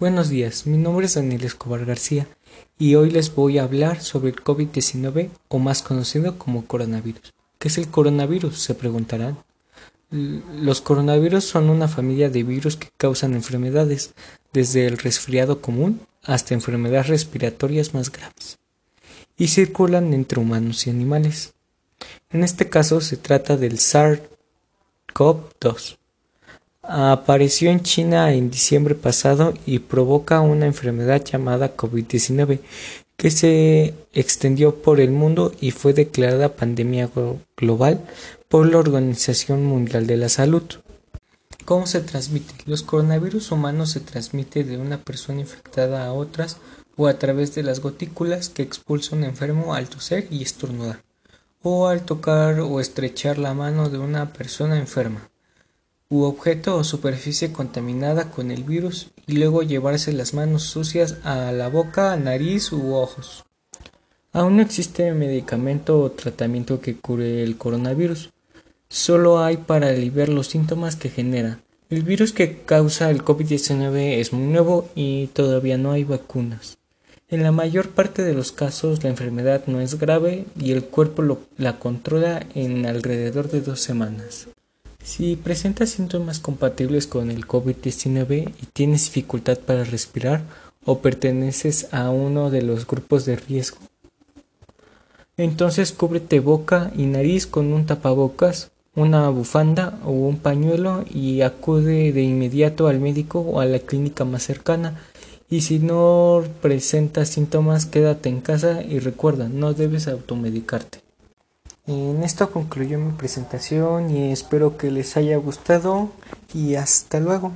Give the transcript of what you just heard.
Buenos días, mi nombre es Daniel Escobar García y hoy les voy a hablar sobre el COVID-19 o más conocido como coronavirus. ¿Qué es el coronavirus? Se preguntarán. Los coronavirus son una familia de virus que causan enfermedades, desde el resfriado común hasta enfermedades respiratorias más graves, y circulan entre humanos y animales. En este caso se trata del SARS-CoV-2 apareció en China en diciembre pasado y provoca una enfermedad llamada COVID-19 que se extendió por el mundo y fue declarada pandemia global por la Organización Mundial de la Salud. ¿Cómo se transmite? Los coronavirus humanos se transmiten de una persona infectada a otras o a través de las gotículas que expulsa un enfermo al toser y estornudar, o al tocar o estrechar la mano de una persona enferma u objeto o superficie contaminada con el virus y luego llevarse las manos sucias a la boca, nariz u ojos. Aún no existe medicamento o tratamiento que cure el coronavirus. Solo hay para aliviar los síntomas que genera. El virus que causa el COVID-19 es muy nuevo y todavía no hay vacunas. En la mayor parte de los casos la enfermedad no es grave y el cuerpo la controla en alrededor de dos semanas. Si presentas síntomas compatibles con el COVID-19 y tienes dificultad para respirar o perteneces a uno de los grupos de riesgo, entonces cúbrete boca y nariz con un tapabocas, una bufanda o un pañuelo y acude de inmediato al médico o a la clínica más cercana. Y si no presentas síntomas, quédate en casa y recuerda, no debes automedicarte. En esto concluyó mi presentación y espero que les haya gustado y hasta luego.